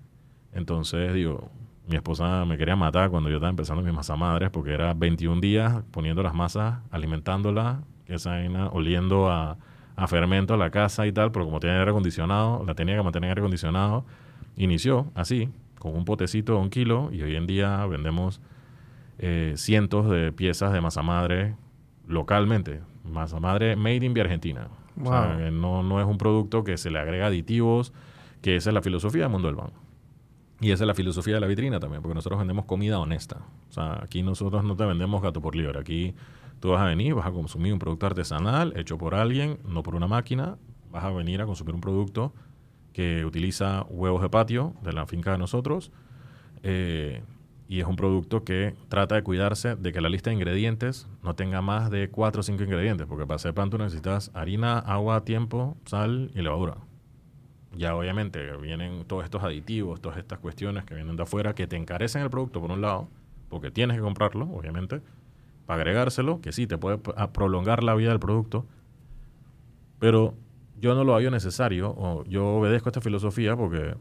Entonces, digo, mi esposa me quería matar cuando yo estaba empezando mis masa madres porque era 21 días poniendo las masas, alimentándolas, esa vaina oliendo a a fermento a la casa y tal, pero como tenía aire acondicionado, la tenía que mantener aire acondicionado, inició así, con un potecito de un kilo, y hoy en día vendemos eh, cientos de piezas de masa madre localmente. Masa madre made in Argentina. O sea, no, no es un producto que se le agrega aditivos, que esa es la filosofía del mundo del pan. Y esa es la filosofía de la vitrina también, porque nosotros vendemos comida honesta. O sea, aquí nosotros no te vendemos gato por liebre. Aquí tú vas a venir, vas a consumir un producto artesanal hecho por alguien, no por una máquina. Vas a venir a consumir un producto que utiliza huevos de patio de la finca de nosotros. Eh, y es un producto que trata de cuidarse de que la lista de ingredientes no tenga más de 4 o 5 ingredientes, porque para hacer pan tú necesitas harina, agua, tiempo, sal y levadura. Ya obviamente vienen todos estos aditivos, todas estas cuestiones que vienen de afuera que te encarecen el producto por un lado, porque tienes que comprarlo, obviamente, para agregárselo, que sí, te puede prolongar la vida del producto, pero yo no lo hallo necesario, o yo obedezco esta filosofía porque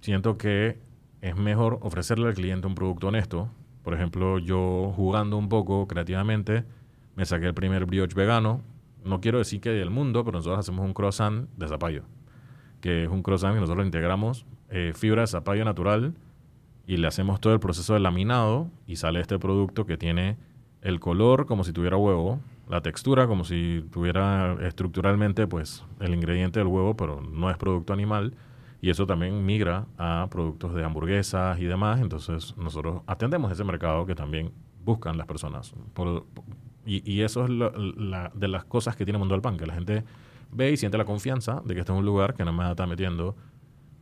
siento que es mejor ofrecerle al cliente un producto honesto. Por ejemplo, yo jugando un poco creativamente, me saqué el primer brioche vegano. No quiero decir que del mundo, pero nosotros hacemos un croissant de zapallo, que es un croissant que nosotros integramos eh, fibra de zapallo natural y le hacemos todo el proceso de laminado y sale este producto que tiene el color como si tuviera huevo, la textura como si tuviera estructuralmente pues el ingrediente del huevo, pero no es producto animal y eso también migra a productos de hamburguesas y demás. Entonces nosotros atendemos ese mercado que también buscan las personas. y, eso es la, de las cosas que tiene Mundo del Pan, que la gente ve y siente la confianza de que este es un lugar que no me está metiendo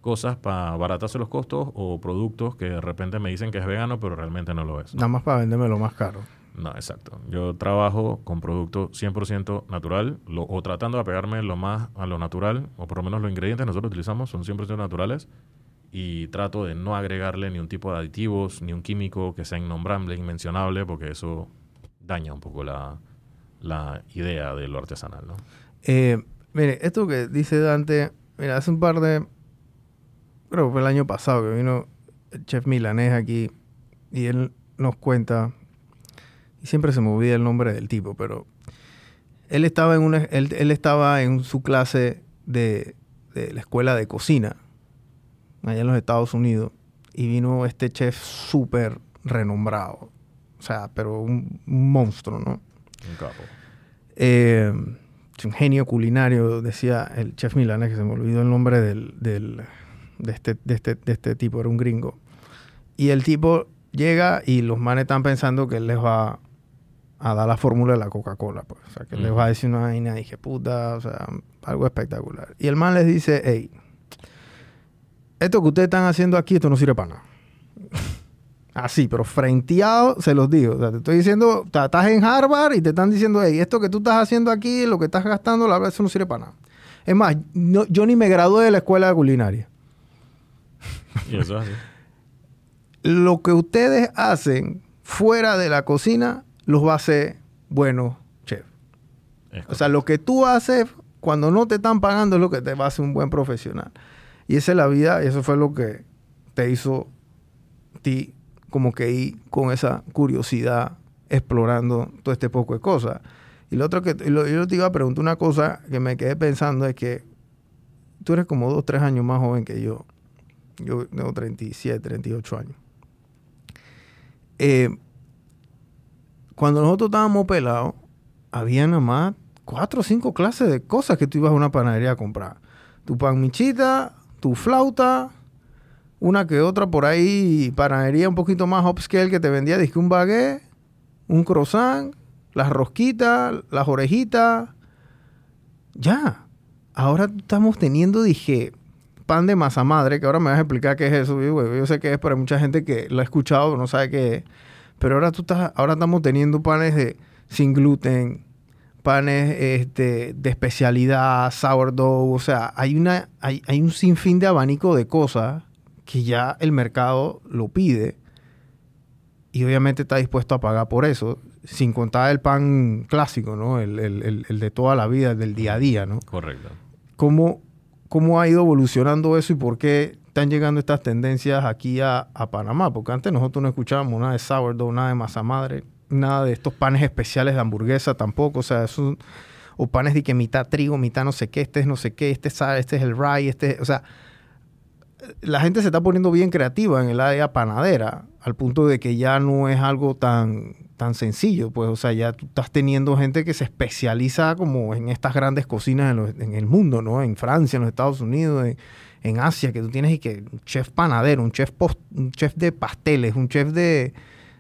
cosas para abaratarse los costos o productos que de repente me dicen que es vegano, pero realmente no lo es. Nada más para venderme lo más caro. No, exacto. Yo trabajo con producto 100% natural o tratando de apegarme lo más a lo natural, o por lo menos los ingredientes que nosotros utilizamos son 100% naturales y trato de no agregarle ni un tipo de aditivos, ni un químico que sea innombrable, inmencionable, porque eso daña un poco la, idea de lo artesanal, ¿no? Eh, mire, esto que dice Dante, mira, hace un par de, creo que fue el año pasado que vino el chef milanés aquí y él nos cuenta y siempre se me olvida el nombre del tipo, pero él estaba en, una, él, estaba en su clase de, la escuela de cocina, allá en los Estados Unidos, y vino este chef súper renombrado. O sea, pero un, monstruo, ¿no? Un capo. Eh, un genio culinario, decía el chef milanés, que se me olvidó el nombre del, de, este, de, este, de este tipo, era un gringo. Y el tipo llega y los manes están pensando que él les va a dar la fórmula de la Coca-Cola. Pues. O sea, que les va a decir una vaina dije, puta, o sea, algo espectacular. Y el man les dice, hey, esto que ustedes están haciendo aquí, esto no sirve para nada. [LAUGHS] Así, pero frenteado se los digo. O sea, te estoy diciendo, estás en Harvard y te están diciendo, hey, esto que tú estás haciendo aquí, lo que estás gastando, la verdad, eso no sirve para nada. Es más, yo ni me gradué de la escuela de culinaria. Y eso es así. Lo que ustedes hacen fuera de la cocina los va a hacer buenos chef. O sea, lo que tú haces cuando no te están pagando es lo que te va a hacer un buen profesional. Y esa es la vida, y eso fue lo que te hizo ti como que ir con esa curiosidad explorando todo este poco de cosas. Y lo otro que yo te iba a preguntar una cosa que me quedé pensando es que tú eres como dos, tres años más joven que yo. Yo tengo 37, 38 años. Eh, cuando nosotros estábamos pelados, había nada más cuatro o cinco clases de cosas que tú ibas a una panadería a comprar. Tu pan michita, tu flauta, una que otra por ahí, panadería un poquito más upscale que te vendía, dije un baguette, un croissant, las rosquitas, las orejitas. Ya. Ahora estamos teniendo, dije, pan de masa madre, que ahora me vas a explicar qué es eso. Yo, yo sé que es, hay mucha gente que lo ha escuchado, no sabe qué es. Pero ahora tú estás, ahora estamos teniendo panes de sin gluten, panes este, de especialidad, sourdough, o sea, hay una, hay, hay un sinfín de abanico de cosas que ya el mercado lo pide y obviamente está dispuesto a pagar por eso, sin contar el pan clásico, ¿no? El, el, el, de toda la vida, el del día a día, ¿no? Correcto. ¿Cómo, ¿Cómo ha ido evolucionando eso y por qué están llegando estas tendencias aquí a, Panamá, porque antes nosotros no escuchábamos nada de sourdough, nada de masa madre, nada de estos panes especiales de hamburguesa tampoco, o sea, o panes de que mitad trigo, mitad no sé qué, este es no sé qué, este es, este es el rye, este, o sea, la gente se está poniendo bien creativa en el área panadera, al punto de que ya no es algo tan tan sencillo, pues, o sea, ya tú estás teniendo gente que se especializa como en estas grandes cocinas en, el mundo, ¿no? En Francia, en los Estados Unidos, en, Asia, que tú tienes y que un chef panadero, un chef, un chef de pasteles, un chef de,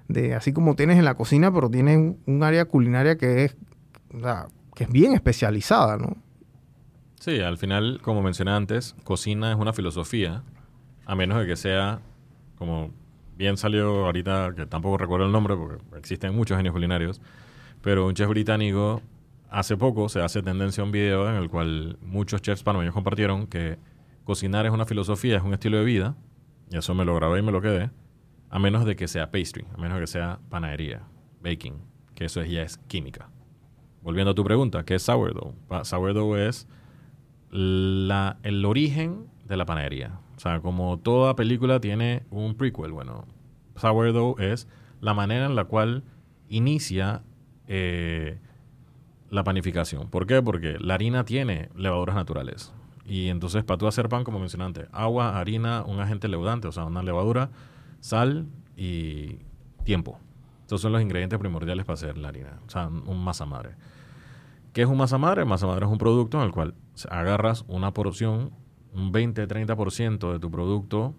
de, así como tienes en la cocina, pero tienes un área culinaria que es, que es bien especializada, ¿no? Sí, al final, como mencioné antes, cocina es una filosofía, a menos de que sea como bien salió ahorita, que tampoco recuerdo el nombre porque existen muchos genios culinarios, pero un chef británico hace poco se hace tendencia a un video en el cual muchos chefs panameños compartieron que cocinar es una filosofía, es un estilo de vida, y eso me lo grabé y me lo quedé, a menos de que sea pastry, a menos de que sea panadería, baking, que eso ya es química. Volviendo a tu pregunta, ¿qué es sourdough? Sourdough es el origen de la panadería. O sea, como toda película tiene un prequel, bueno, Sourdough es la manera en la cual inicia eh, la panificación. ¿Por qué? Porque la harina tiene levaduras naturales. Y entonces para tú hacer pan, como mencioné antes, agua, harina, un agente leudante, o sea, una levadura, sal y tiempo. Estos son los ingredientes primordiales para hacer la harina, o sea, un masa madre. ¿Qué es un masa madre? Masa madre es un producto en el cual agarras una porción un 20-30% de tu producto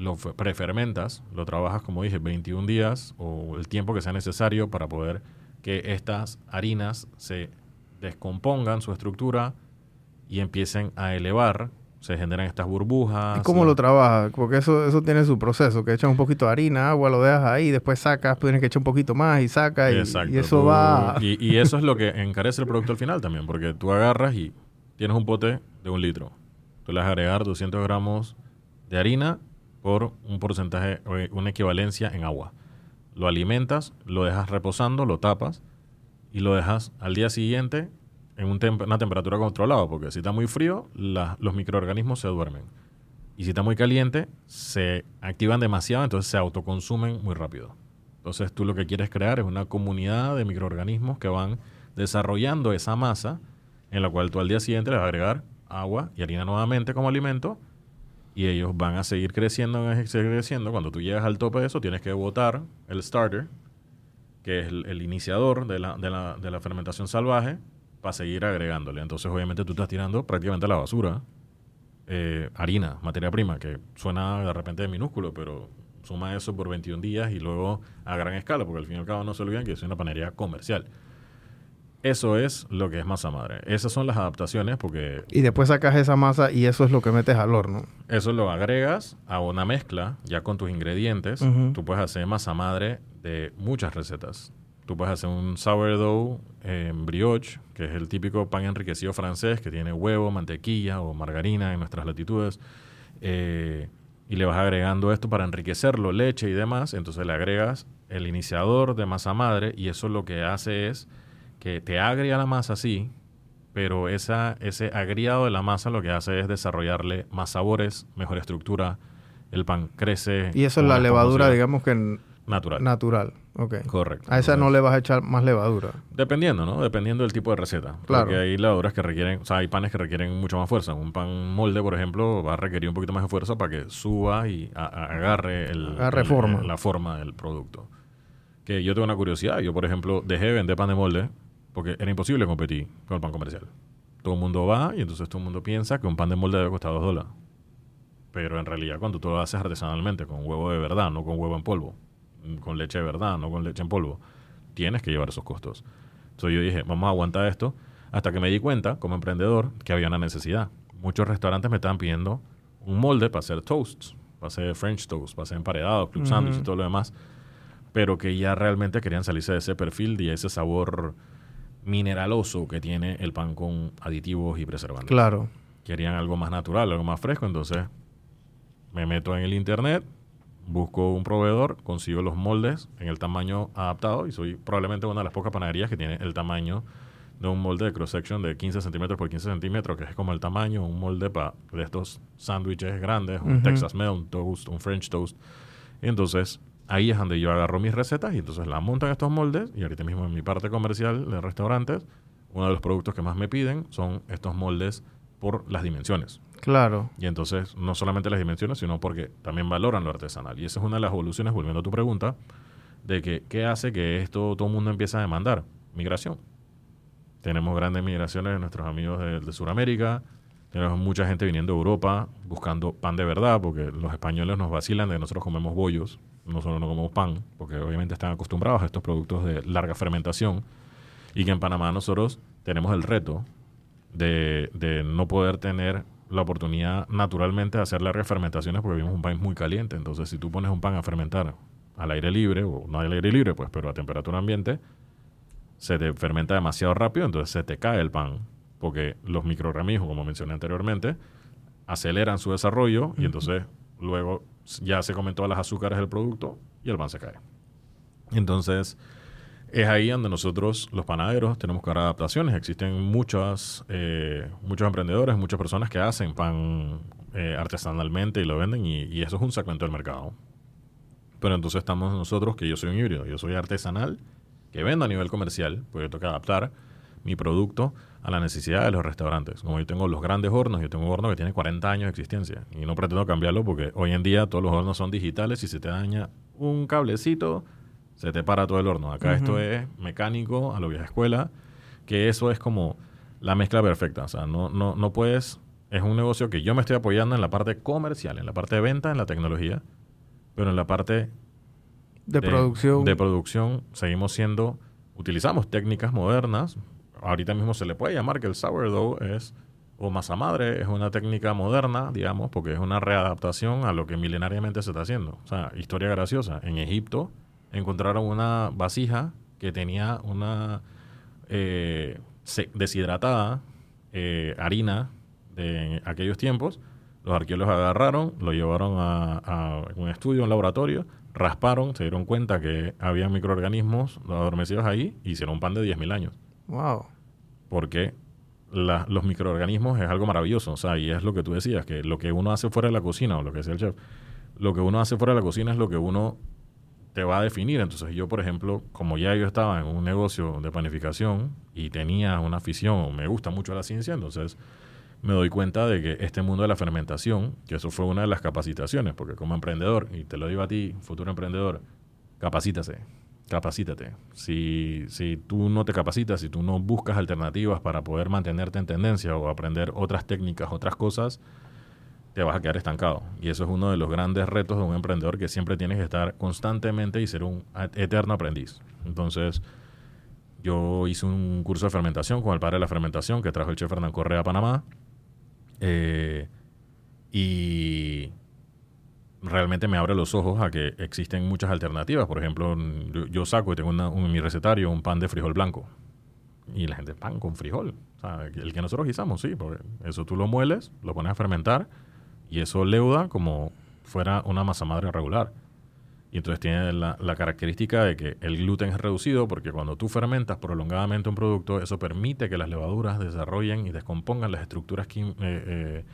lo prefermentas, lo trabajas, como dije, 21 días o el tiempo que sea necesario para poder que estas harinas se descompongan su estructura y empiecen a elevar, se generan estas burbujas. ¿Y cómo lo trabajas? Porque eso, eso tiene su proceso, que echas un poquito de harina, agua, lo dejas ahí, después sacas, tienes que echar un poquito más y sacas y, eso va... Y, y eso es lo que encarece el producto al final también, porque tú agarras y tienes un pote de un litro tú le vas a agregar 200 gramos de harina por un porcentaje, una equivalencia en agua. Lo alimentas, lo dejas reposando, lo tapas y lo dejas al día siguiente en una temperatura controlada, porque si está muy frío, los microorganismos se duermen. Y si está muy caliente, se activan demasiado, entonces se autoconsumen muy rápido. Entonces tú lo que quieres crear es una comunidad de microorganismos que van desarrollando esa masa en la cual tú al día siguiente le vas a agregar agua y harina nuevamente como alimento y ellos van a seguir creciendo, creciendo. Cuando tú llegas al tope de eso, tienes que botar el starter, que es el, iniciador de la, de, la, de la, fermentación salvaje, para seguir agregándole. Entonces, obviamente, tú estás tirando prácticamente a la basura eh, harina, materia prima, que suena de repente de minúsculo, pero suma eso por 21 días y luego a gran escala, porque al fin y al cabo no se olviden que es una panería comercial. Eso es lo que es masa madre. Esas son las adaptaciones porque... Y después sacas esa masa y eso es lo que metes al horno. Eso lo agregas a una mezcla ya con tus ingredientes. Tú puedes hacer masa madre de muchas recetas. Tú puedes hacer un sourdough en brioche, que es el típico pan enriquecido francés que tiene huevo, mantequilla o margarina en nuestras latitudes. Eh, y le vas agregando esto para enriquecerlo, leche y demás. Entonces le agregas el iniciador de masa madre y eso lo que hace es que te agria la masa, sí, pero esa, ese agriado de la masa lo que hace es desarrollarle más sabores, mejor estructura, el pan crece. Y eso es la levadura, digamos que... Natural. Natural, ok. Correcto. A esa no le vas a echar más levadura. Dependiendo, ¿no? Dependiendo del tipo de receta. Claro. Porque hay levaduras que requieren, o sea, hay panes que requieren mucho más fuerza. Un pan molde, por ejemplo, va a requerir un poquito más de fuerza para que suba y agarre, el, agarre forma. la forma del producto. Que yo tengo una curiosidad. Yo, por ejemplo, dejé de vender pan de molde porque era imposible competir con el pan comercial. Todo el mundo va y entonces todo el mundo piensa que un pan de molde debe costar dos dólares. Pero en realidad cuando tú lo haces artesanalmente, con huevo de verdad, no con huevo en polvo, con leche de verdad, no con leche en polvo, tienes que llevar esos costos. Entonces yo dije, vamos a aguantar esto, hasta que me di cuenta, como emprendedor, que había una necesidad. Muchos restaurantes me estaban pidiendo un molde para hacer toasts, para hacer French toast, para hacer emparedados, club sandwich y todo lo demás, pero que ya realmente querían salirse de ese perfil y ese sabor mineraloso que tiene el pan con aditivos y preservantes. Claro. Querían algo más natural, algo más fresco, entonces me meto en el internet, busco un proveedor, consigo los moldes en el tamaño adaptado y soy probablemente una de las pocas panaderías que tiene el tamaño de un molde de cross section de 15 centímetros por 15 centímetros, que es como el tamaño, un molde para de estos sándwiches grandes, un Texas Melt, un toast, un French toast. Y entonces ahí es donde yo agarro mis recetas y entonces las monto en estos moldes y ahorita mismo en mi parte comercial de restaurantes, uno de los productos que más me piden son estos moldes por las dimensiones. Claro. Y entonces no solamente las dimensiones, sino porque también valoran lo artesanal. Y esa es una de las evoluciones, volviendo a tu pregunta, de que qué hace que esto todo el mundo empiece a demandar. Migración. Tenemos grandes migraciones de nuestros amigos de, de Sudamérica, tenemos mucha gente viniendo de Europa buscando pan de verdad, porque los españoles nos vacilan de que nosotros comemos bollos, nosotros no comemos pan, porque obviamente están acostumbrados a estos productos de larga fermentación, y que en Panamá nosotros tenemos el reto de no poder tener la oportunidad naturalmente de hacer largas fermentaciones porque vivimos un país muy caliente. Entonces, si tú pones un pan a fermentar al aire libre, o no al aire libre, pues, pero a temperatura ambiente, se te fermenta demasiado rápido, entonces se te cae el pan porque los microorganismos, como mencioné anteriormente, aceleran su desarrollo y entonces luego ya se comen todas las azúcares del producto y el pan se cae. Entonces, es ahí donde nosotros, los panaderos, tenemos que dar adaptaciones. Existen muchas, eh, muchos emprendedores, muchas personas que hacen pan eh, artesanalmente y lo venden y, y, eso es un segmento del mercado. Pero entonces estamos nosotros, que yo soy un híbrido, yo soy artesanal, que vendo a nivel comercial, porque tengo que adaptar mi producto a la necesidad de los restaurantes. Como yo tengo los grandes hornos, yo tengo un horno que tiene 40 años de existencia y no pretendo cambiarlo porque hoy en día todos los hornos son digitales y si te daña un cablecito, se te para todo el horno. Acá esto es mecánico, a lo vieja escuela, que eso es como la mezcla perfecta. O sea, no, no, no puedes... Es un negocio que yo me estoy apoyando en la parte comercial, en la parte de venta, en la tecnología, pero en la parte de, producción. De producción seguimos siendo, utilizamos técnicas modernas, ahorita mismo se le puede llamar que el sourdough es, o masa madre, es una técnica moderna, digamos, porque es una readaptación a lo que milenariamente se está haciendo. O sea, historia graciosa. En Egipto encontraron una vasija que tenía una eh, deshidratada eh, harina de aquellos tiempos. Los arqueólogos agarraron, lo llevaron a, a un estudio, un laboratorio, rasparon, se dieron cuenta que había microorganismos adormecidos ahí y hicieron un pan de 10.000 años. Wow. Porque los microorganismos es algo maravilloso. O sea, y es lo que tú decías, que lo que uno hace fuera de la cocina, o lo que decía el chef, lo que uno hace fuera de la cocina es lo que uno te va a definir. Entonces yo, por ejemplo, como ya yo estaba en un negocio de panificación y tenía una afición, me gusta mucho la ciencia, entonces me doy cuenta de que este mundo de la fermentación, que eso fue una de las capacitaciones, porque como emprendedor, y te lo digo a ti, futuro emprendedor, capacítase capacítate. Si, si tú no te capacitas, si tú no buscas alternativas para poder mantenerte en tendencia o aprender otras técnicas, otras cosas, te vas a quedar estancado. Y eso es uno de los grandes retos de un emprendedor que siempre tienes que estar constantemente y ser un eterno aprendiz. Entonces, yo hice un curso de fermentación con el padre de la fermentación que trajo el chef Fernán Correa a Panamá. Eh, y realmente me abre los ojos a que existen muchas alternativas. Por ejemplo, yo, saco y tengo en mi recetario un pan de frijol blanco. Y la gente, pan con frijol. O sea, el que nosotros guisamos, sí, porque eso tú lo mueles, lo pones a fermentar y eso leuda como fuera una masa madre regular. Y entonces tiene la, característica de que el gluten es reducido porque cuando tú fermentas prolongadamente un producto, eso permite que las levaduras desarrollen y descompongan las estructuras, eh, eh,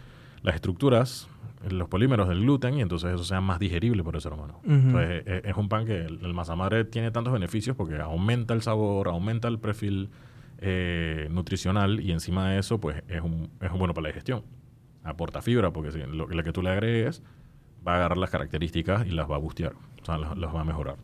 las estructuras los polímeros del gluten y entonces eso sea más digerible por el ser humano. entonces, es, un pan que el, masa madre tiene tantos beneficios porque aumenta el sabor, aumenta el perfil eh, nutricional y encima de eso pues es un, es bueno para la digestión. Aporta fibra porque si, lo, que tú le agregues va a agarrar las características y las va a bustear, o sea, las, va a mejorar.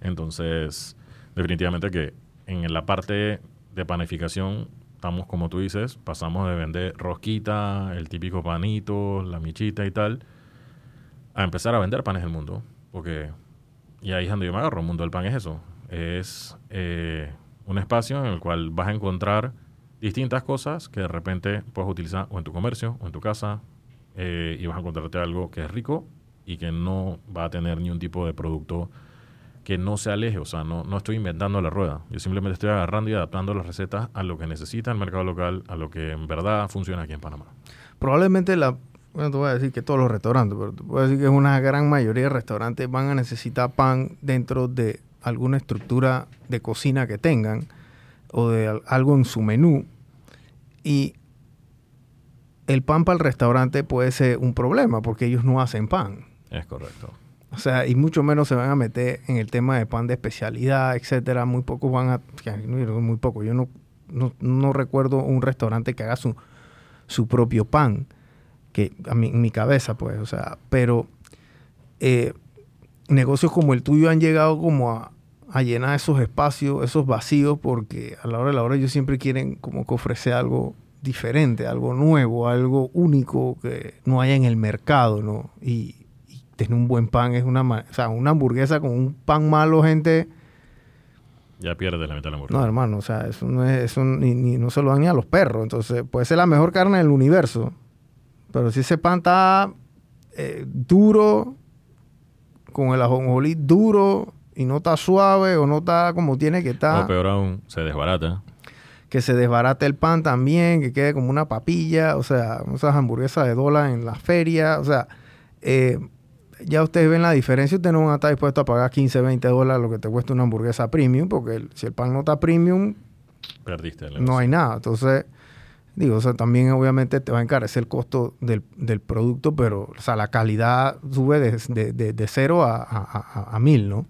Entonces, definitivamente que en la parte de panificación estamos, como tú dices, pasamos de vender rosquita, el típico panito, la michita y tal, a empezar a vender panes del mundo. Porque, y ahí es donde yo me agarro, el mundo del pan es eso. Es eh, un espacio en el cual vas a encontrar distintas cosas que de repente puedes utilizar o en tu comercio o en tu casa eh, y vas a encontrarte algo que es rico y que no va a tener ni un tipo de producto que no se aleje, o sea, no, no estoy inventando la rueda, yo simplemente estoy agarrando y adaptando las recetas a lo que necesita el mercado local, a lo que en verdad funciona aquí en Panamá. Probablemente la, bueno, te voy a decir que todos los restaurantes, pero te voy a decir que una gran mayoría de restaurantes van a necesitar pan dentro de alguna estructura de cocina que tengan o de algo en su menú y el pan para el restaurante puede ser un problema porque ellos no hacen pan. Es correcto. O sea, y mucho menos se van a meter en el tema de pan de especialidad, etcétera. Muy pocos van a, muy poco. Yo no, no, recuerdo un restaurante que haga su, su propio pan, que a en mi cabeza, pues, o sea, pero eh, negocios como el tuyo han llegado como a, a, llenar esos espacios, esos vacíos, porque a la hora de la hora ellos siempre quieren como que ofrecer algo diferente, algo nuevo, algo único que no haya en el mercado, ¿no? Y, tener un buen pan es una, o sea, una hamburguesa con un pan malo, gente. Ya pierde la mitad de la hamburguesa. No, hermano, o sea, eso no es, eso ni, no se lo dan ni a los perros. Entonces, puede ser la mejor carne del universo. Pero si ese pan está eh, duro, con el ajonjolí duro, y no está suave, o no está como tiene que estar. O peor aún, se desbarata que se desbarate el pan también, que quede como una papilla, o sea, esas hamburguesas de dólar en la feria, o sea, eh, ya ustedes ven la diferencia, usted no van a estar dispuesto a pagar 15, 20 dólares lo que te cuesta una hamburguesa premium, porque si el pan no está premium, perdiste. no hay nada. Entonces, digo, o sea, también obviamente te va a encarecer el costo del, producto, pero, o sea, la calidad sube de, de, de, cero a, a, a mil, ¿no?